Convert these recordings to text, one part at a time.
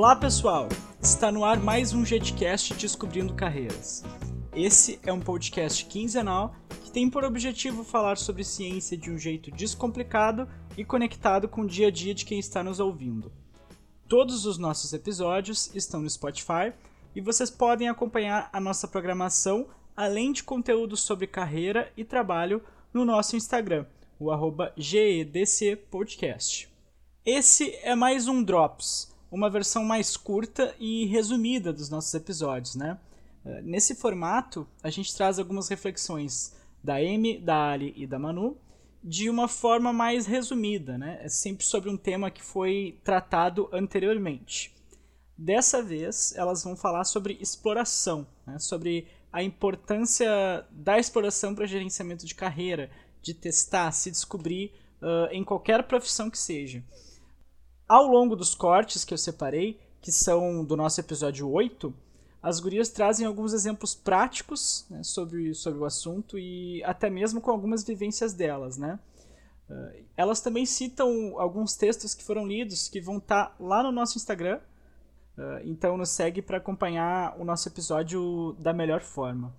Olá pessoal, está no ar mais um JetCast Descobrindo Carreiras. Esse é um podcast quinzenal que tem por objetivo falar sobre ciência de um jeito descomplicado e conectado com o dia a dia de quem está nos ouvindo. Todos os nossos episódios estão no Spotify e vocês podem acompanhar a nossa programação, além de conteúdos sobre carreira e trabalho, no nosso Instagram, o arroba GEDC Podcast. Esse é mais um Drops, uma versão mais curta e resumida dos nossos episódios, né? Eh, nesse formato, a gente traz algumas reflexões da Amy, da Ali e da Manu de uma forma mais resumida, né? É sempre sobre um tema que foi tratado anteriormente. Dessa vez, elas vão falar sobre exploração, né? sobre a importância da exploração para gerenciamento de carreira, de testar, se descobrir uh, em qualquer profissão que seja. Ao longo dos cortes que eu separei, que são do nosso episódio 8, as gurias trazem alguns exemplos práticos né, sobre, sobre o assunto e até mesmo com algumas vivências delas, né? Uh, elas também citam alguns textos que foram lidos que vão estar tá lá no nosso Instagram, uh, então nos segue para acompanhar o nosso episódio da melhor forma.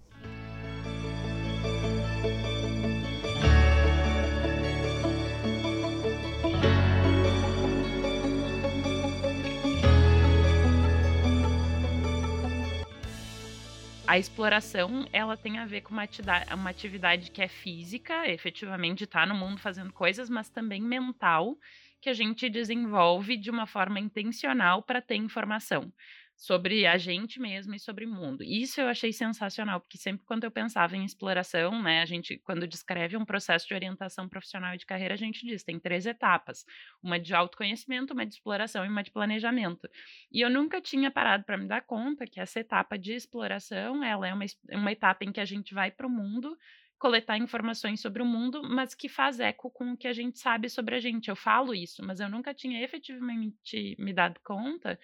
A exploração ela tem a ver com uma atividade, uma atividade que é física, efetivamente está no mundo fazendo coisas, mas também mental, que a gente desenvolve de uma forma intencional para ter informação sobre a gente mesmo e sobre o mundo. Isso eu achei sensacional, porque sempre quando eu pensava em exploração, né, a gente quando descreve um processo de orientação profissional e de carreira, a gente diz, tem três etapas: uma de autoconhecimento, uma de exploração e uma de planejamento. E eu nunca tinha parado para me dar conta que essa etapa de exploração, ela é uma, uma etapa em que a gente vai para o mundo coletar informações sobre o mundo, mas que faz eco com o que a gente sabe sobre a gente. Eu falo isso, mas eu nunca tinha efetivamente me dado conta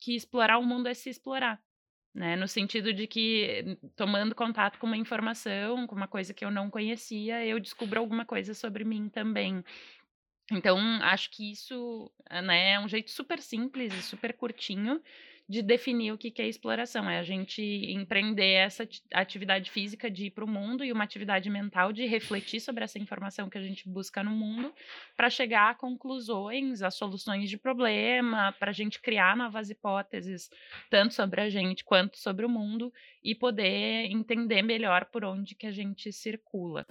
que explorar o mundo é se explorar. Né? No sentido de que, tomando contato com uma informação, com uma coisa que eu não conhecia, eu descubro alguma coisa sobre mim também. Então, acho que isso né, é um jeito super simples e super curtinho de definir o que é exploração. É a gente empreender essa atividade física de ir para o mundo e uma atividade mental de refletir sobre essa informação que a gente busca no mundo para chegar a conclusões, a soluções de problema, para a gente criar novas hipóteses, tanto sobre a gente quanto sobre o mundo, e poder entender melhor por onde que a gente circula.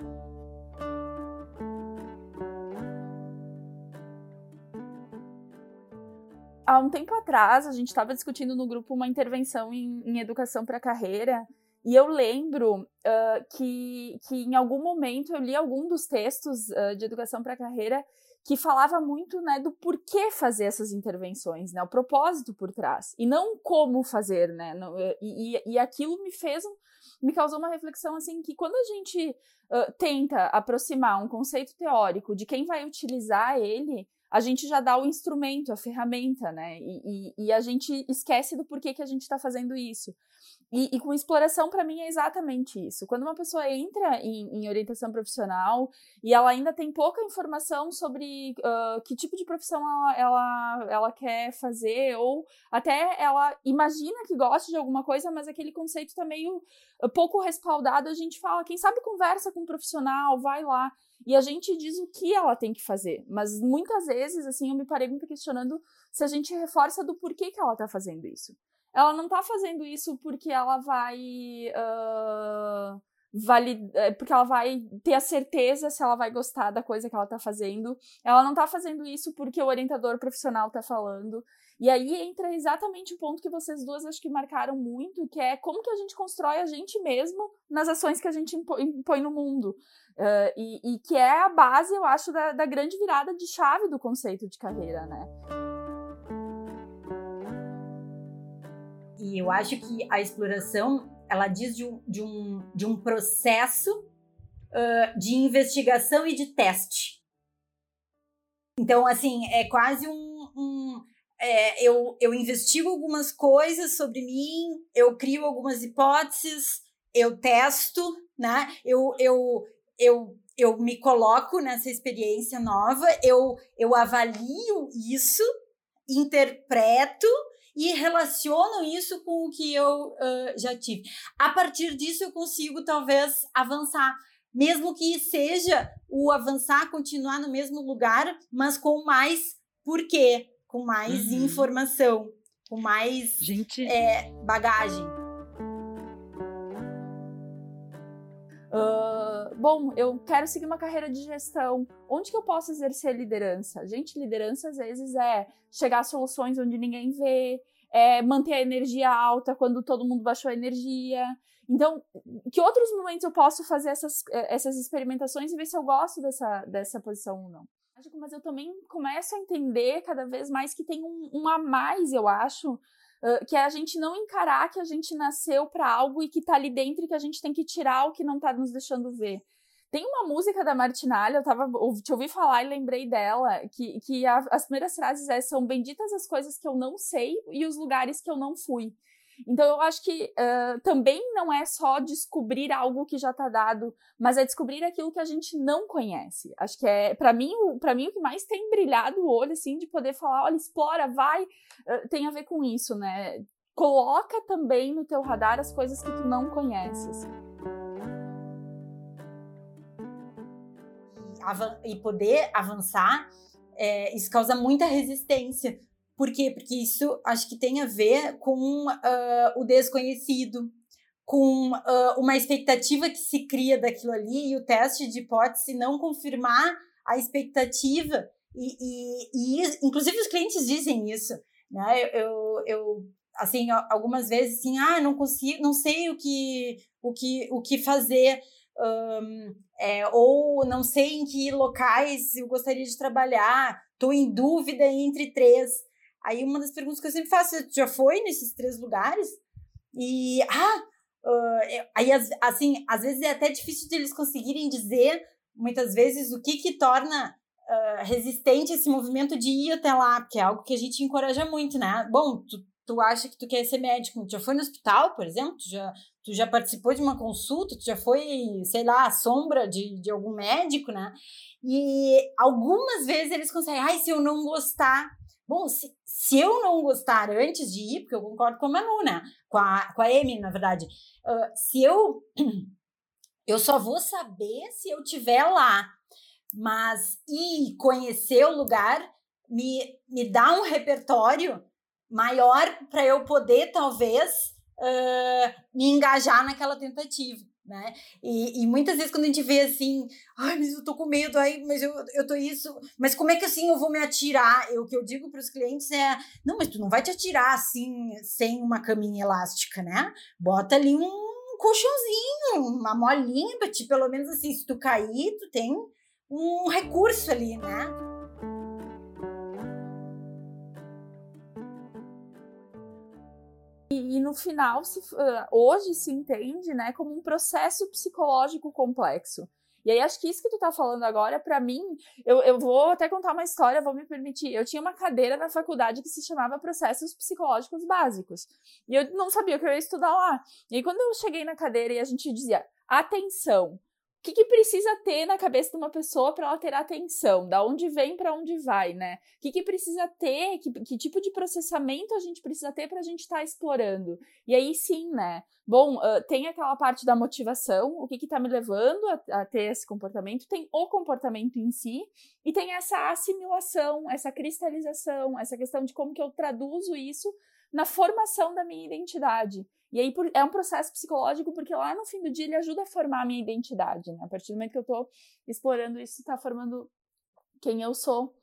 Há um tempo atrás, a gente estava discutindo no grupo uma intervenção em, em educação para carreira, e eu lembro uh, que, que em algum momento eu li algum dos textos uh, de educação para carreira que falava muito né, do porquê fazer essas intervenções, né, o propósito por trás, e não como fazer, né, e, e, e aquilo me fez, me causou uma reflexão assim, que quando a gente uh, tenta aproximar um conceito teórico de quem vai utilizar ele, a gente já dá o instrumento, a ferramenta, né? E, e, e a gente esquece do porquê que a gente está fazendo isso. E, e com exploração, para mim, é exatamente isso. Quando uma pessoa entra em, em, orientação profissional e ela ainda tem pouca informação sobre uh, que tipo de profissão ela, ela, ela quer fazer, ou até ela imagina que gosta de alguma coisa, mas aquele conceito está meio uh, pouco respaldado, a gente fala, quem sabe conversa com um profissional, vai lá. E a gente diz o que ela tem que fazer. Mas muitas vezes, assim, eu me parei muito questionando se a gente reforça do porquê que ela está fazendo isso. Ela não está fazendo isso porque ela vai. Uh, vale, porque ela vai ter a certeza se ela vai gostar da coisa que ela está fazendo. Ela não está fazendo isso porque o orientador profissional está falando. E aí entra exatamente o ponto que vocês duas acho que marcaram muito, que é como que a gente constrói a gente mesmo nas ações que a gente impõe no mundo. Uh, e, e, que é a base, eu acho, da, da grande virada de chave do conceito de carreira, né? E eu acho que a exploração, ela diz de um, de um, de um processo uh, de investigação e de teste. Então, assim, é quase um, um é, eu, eu investigo algumas coisas sobre mim, eu crio algumas hipóteses, eu testo, né? Eu, eu, eu, eu me coloco nessa experiência nova, eu, eu avalio isso, interpreto e relaciono isso com o que eu uh, já tive. A partir disso, eu consigo talvez avançar, mesmo que seja o avançar, continuar no mesmo lugar, mas com mais porquê, com mais uhum. informação, com mais Gente... é, bagagem. Uh, bom, eu quero seguir uma carreira de gestão. Onde que eu posso exercer liderança? Gente, liderança às vezes é chegar a soluções onde ninguém vê, é manter a energia alta quando todo mundo baixou a energia. Então, que outros momentos eu posso fazer essas, eh, essas experimentações e ver se eu gosto dessa, dessa posição ou não? Mas eu também começo a entender cada vez mais que tem um, um a mais, eu acho, Que é a gente não encarar que a gente nasceu para algo e que tá ali dentro e que a gente tem que tirar o que não tá nos deixando ver. Tem uma música da Martinalha, eu tava, te ouvi falar e lembrei dela, que, que a, as primeiras frases é, são benditas as coisas que eu não sei e os lugares que eu não fui. Então eu acho que uh, também não é só descobrir algo que já está dado, mas é descobrir aquilo que a gente não conhece. Acho que é para mim, para mim o que mais tem brilhado o olho assim de poder falar, olha, explora, vai, uh, tem a ver com isso, né? Coloca também no teu radar as coisas que tu não conheces. E poder avançar, é, isso causa muita resistência por quê? Porque isso acho que tem a ver com uh, o desconhecido, com uh, uma expectativa que se cria daquilo ali e o teste de hipótese não confirmar a expectativa. E, e, e inclusive os clientes dizem isso, né? Eu, eu, eu assim algumas vezes assim, ah, não consigo, não sei o que o que o que fazer. Um, é, ou não sei em que locais eu gostaria de trabalhar, estou em dúvida entre três. Aí uma das perguntas que eu sempre faço, você já foi nesses três lugares? E, ah, uh, aí assim, às vezes é até difícil de eles conseguirem dizer, muitas vezes, o que que torna uh, resistente esse movimento de ir até lá, porque é algo que a gente encoraja muito, né? Bom, tu, tu acha que tu quer ser médico, tu já foi no hospital, por exemplo, tu já, tu já participou de uma consulta, tu já foi, sei lá, sombra de, de algum médico, né? E algumas vezes eles conseguem, ai, se eu não gostar, Bom, se, se eu não gostar antes de ir, porque eu concordo com a Manu, né? Com a, com a Amy, na verdade. Uh, se eu. Eu só vou saber se eu tiver lá. Mas ir conhecer o lugar me, me dá um repertório maior para eu poder, talvez, uh, me engajar naquela tentativa né? E, e, muitas vezes quando a gente vê assim, ai, mas eu tô com medo, ai, mas eu, eu tô isso, mas como é que assim eu vou me atirar? Eu, o que eu digo para os clientes é, não, mas tu não vai te atirar assim, sem uma caminha elástica, né? Bota ali um colchãozinho, uma molinha, para te, pelo menos assim, se tu cair, tu tem um recurso ali, né? E, e no final, se, hoje se entende né, como um processo psicológico complexo. E aí, acho que isso que tu tá falando agora, para mim, eu, eu vou até contar uma história, vou me permitir. Eu tinha uma cadeira na faculdade que se chamava Processos Psicológicos Básicos. E eu não sabia o que eu ia estudar lá. E aí, quando eu cheguei na cadeira e a gente dizia, atenção, que, que precisa ter na cabeça de uma pessoa para ela ter atenção? Da onde vem para onde vai, né? O que, que precisa ter? Que, que tipo de processamento a gente precisa ter para a gente estar tá explorando? E aí sim, né? Bom, uh, tem aquela parte da motivação, o que está me levando a, a, ter esse comportamento, tem o comportamento em si, e tem essa assimilação, essa cristalização, essa questão de como que eu traduzo isso na formação da minha identidade. E aí é um processo psicológico, porque lá no fim do dia ele ajuda a formar a minha identidade, né? A partir do momento que eu estou explorando isso, está formando quem eu sou.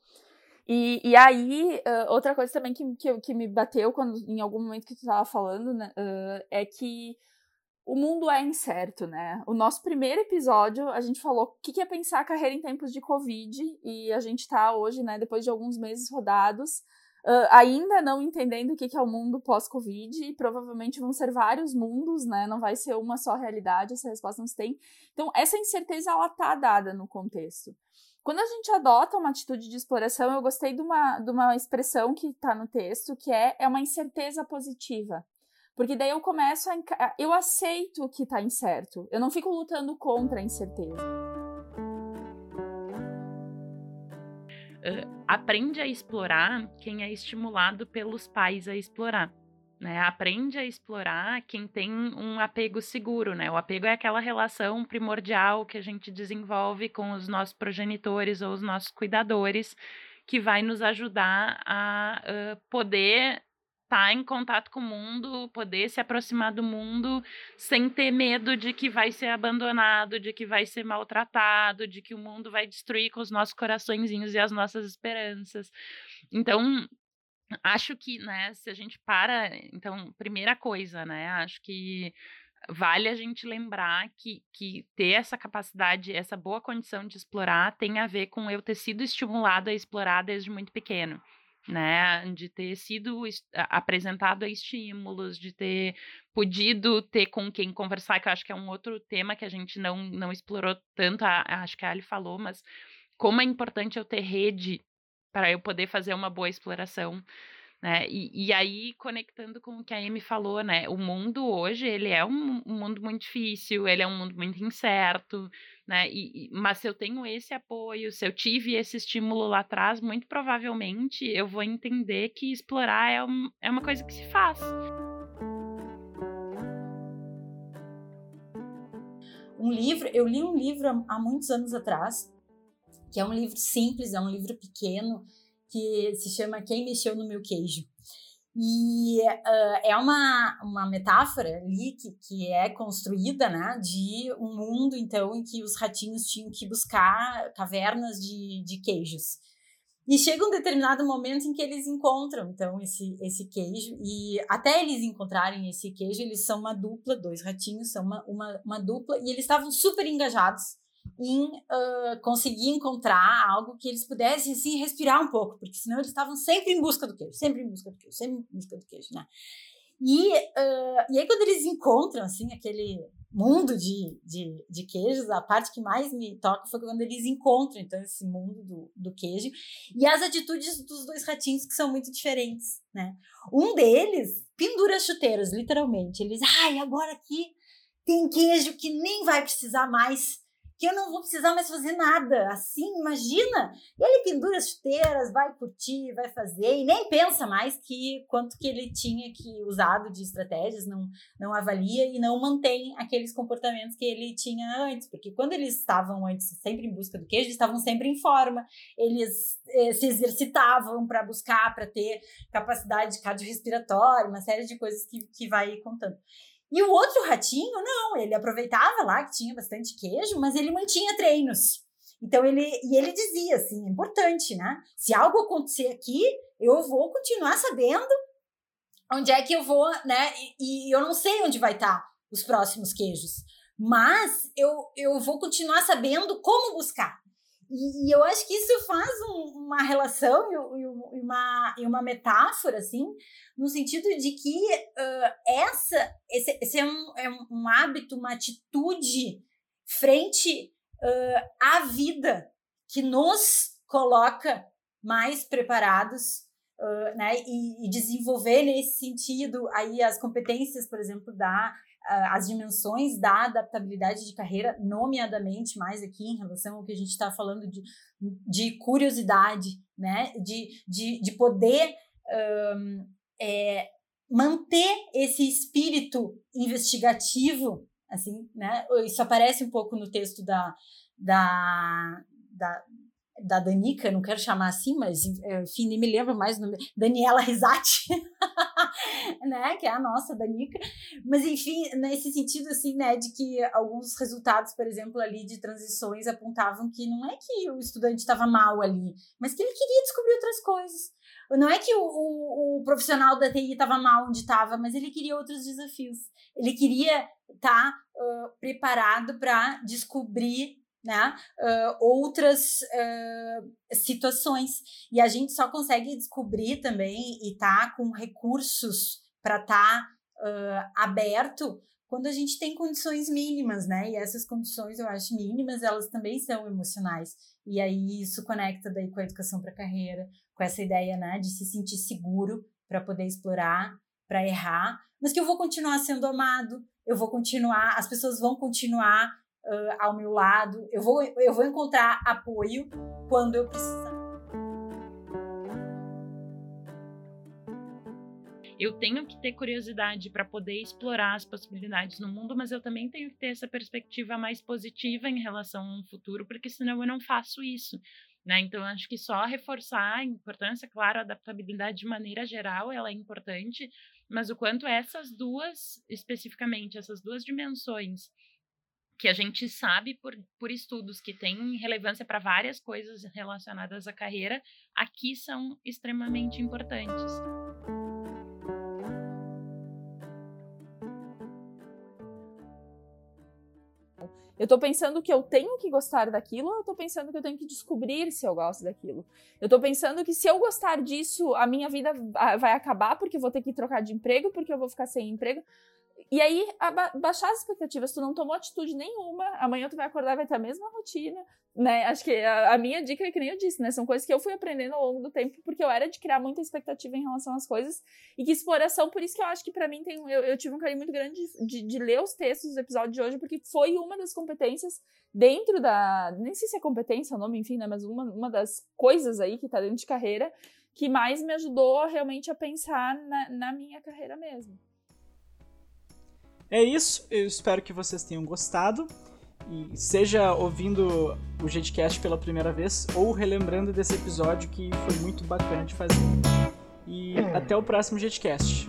E, e aí, uh, outra coisa também que, que, que, me bateu quando, em algum momento que tu estava falando, né, uh, é que o mundo é incerto, né? O nosso primeiro episódio, a gente falou o que, que é pensar a carreira em tempos de Covid, e a gente está hoje, né, depois de alguns meses rodados, uh, ainda não entendendo o que, que é o mundo pós-Covid, e provavelmente vão ser vários mundos, né? Não vai ser uma só realidade, essa resposta não se tem. Então, essa incerteza, ela tá dada no contexto. Quando a gente adota uma atitude de exploração, eu gostei de uma, de uma expressão que está no texto, que é, é uma incerteza positiva. Porque daí eu começo a. Eu aceito que está incerto. Eu não fico lutando contra a incerteza. Uh, aprende a explorar quem é estimulado pelos pais a explorar. Né, aprende a explorar quem tem um apego seguro, né? O apego é aquela relação primordial que a gente desenvolve com os nossos progenitores ou os nossos cuidadores, que vai nos ajudar a uh, poder estar tá em contato com o mundo, poder se aproximar do mundo sem ter medo de que vai ser abandonado, de que vai ser maltratado, de que o mundo vai destruir com os nossos coraçõezinhos e as nossas esperanças. Então, acho que, né, se a gente para, então, primeira coisa, né, acho que vale a gente lembrar que, que ter essa capacidade, essa boa condição de explorar tem a ver com eu ter sido estimulado a explorar desde muito pequeno né? De ter sido apresentado a estímulos, de ter podido ter com quem conversar, que eu acho que é um outro tema que a gente não, não explorou tanto, a, acho que a Ali falou, mas como é importante eu ter rede para eu poder fazer uma boa exploração. Né? E, e, aí, conectando com o que a Amy falou, né? O mundo hoje, ele é um, um mundo muito difícil, ele é um mundo muito incerto, né? E, mas se eu tenho esse apoio, se eu tive esse estímulo lá atrás, muito provavelmente eu vou entender que explorar é, um, é uma coisa que se faz. Um livro, eu li um livro há muitos anos atrás, que é um livro simples, é um livro pequeno, que se chama Quem Mexeu no Meu Queijo. E uh, é uma, uma metáfora ali que, que é construída, né, de um mundo, então, em que os ratinhos tinham que buscar cavernas de, de queijos. E chega um determinado momento em que eles encontram, então, esse, esse queijo. E até eles encontrarem esse queijo, eles são uma dupla, dois ratinhos são uma, uma, uma dupla, e eles estavam super engajados em uh, conseguir encontrar algo que eles pudessem assim respirar um pouco, porque senão eles estavam sempre em busca do queijo, sempre em busca do queijo, sempre em busca do queijo, né? E, uh, e aí quando eles encontram assim aquele mundo de, de, de queijos, a parte que mais me toca foi quando eles encontram então esse mundo do, do queijo e as atitudes dos dois ratinhos que são muito diferentes, né? Um deles pendura chuteiras, literalmente. Eles, ai, agora aqui tem queijo que nem vai precisar mais que eu não vou precisar mais fazer nada. Assim, imagina. Ele pendura as chuteiras, vai curtir, vai fazer, e nem pensa mais que quanto que ele tinha que usado de estratégias, não, não avalia e não mantém aqueles comportamentos que ele tinha antes. Porque quando eles estavam antes sempre em busca do queijo, eles estavam sempre em forma, eles eh, se exercitavam para buscar, para ter capacidade cardiorrespiratória, uma série de coisas que, que vai contando. E o outro ratinho, não, ele aproveitava lá que tinha bastante queijo, mas ele mantinha treinos. Então ele e ele dizia assim, é importante, né? Se algo acontecer aqui, eu vou continuar sabendo onde é que eu vou, né? E, e eu não sei onde vai estar tá os próximos queijos, mas eu, eu vou continuar sabendo como buscar. E, e eu acho que isso faz um, uma relação e, e, uma, e uma metáfora, assim, no sentido de que uh, essa, esse, esse é, um, é um hábito, uma atitude frente uh, à vida que nos coloca mais preparados uh, né, e, e, desenvolver nesse sentido aí as competências, por exemplo, da as dimensões da adaptabilidade de carreira, nomeadamente mais aqui em relação ao que a gente está falando de, de curiosidade, né, de, de, de poder um, é, manter esse espírito investigativo, assim, né? Isso aparece um pouco no texto da, da, da, da Danica, não quero chamar assim, mas enfim, nem me lembro mais Daniela Risati, né, que é a nossa Danica, mas enfim, nesse sentido assim, né, de que alguns resultados, por exemplo, ali de transições apontavam que não é que o estudante estava mal ali, mas que ele queria descobrir outras coisas. Não é que o, o, o profissional da TI estava mal onde estava, mas ele queria outros desafios. Ele queria estar tá, uh, preparado para descobrir né, uh, outras uh, situações. E a gente só consegue descobrir também e tá com recursos para estar tá, uh, aberto quando a gente tem condições mínimas, né? E essas condições, eu acho, mínimas, elas também são emocionais. E aí isso conecta daí com a educação para carreira, com essa ideia, né, de se sentir seguro para poder explorar, para errar, mas que eu vou continuar sendo amado, eu vou continuar, as pessoas vão continuar uh, ao meu lado. Eu vou, eu vou encontrar apoio quando eu precisar. eu tenho que ter curiosidade para poder explorar as possibilidades no mundo, mas eu também tenho que ter essa perspectiva mais positiva em relação ao futuro, porque senão eu não faço isso. Né? Então, acho que só reforçar a importância, claro, a adaptabilidade de maneira geral ela é importante, mas o quanto essas duas, especificamente, essas duas dimensões que a gente sabe por, por estudos que têm relevância para várias coisas relacionadas à carreira, aqui são extremamente importantes. Eu tô pensando que eu tenho que gostar daquilo ou eu tô pensando que eu tenho que descobrir se eu gosto daquilo? Eu tô pensando que se eu gostar disso, a minha vida vai acabar porque eu vou ter que trocar de emprego, porque eu vou ficar sem emprego. E aí, baixar as expectativas, tu não tomou atitude nenhuma, amanhã tu vai acordar vai ter a mesma rotina, né? Acho que a, a, minha dica é que nem eu disse, né? São coisas que eu fui aprendendo ao longo do tempo, porque eu era de criar muita expectativa em relação às coisas, e que exploração, por isso que eu acho que para mim tem. Eu, eu, tive um carinho muito grande de, de, de, ler os textos do episódio de hoje, porque foi uma das competências dentro da. Nem sei se é competência o nome, enfim, né? Mas uma, uma das coisas aí que tá dentro de carreira que mais me ajudou realmente a pensar na, na minha carreira mesmo. É isso, eu espero que vocês tenham gostado. E seja ouvindo o Jetcast pela primeira vez ou relembrando desse episódio que foi muito bacana de fazer. E até o próximo Jetcast.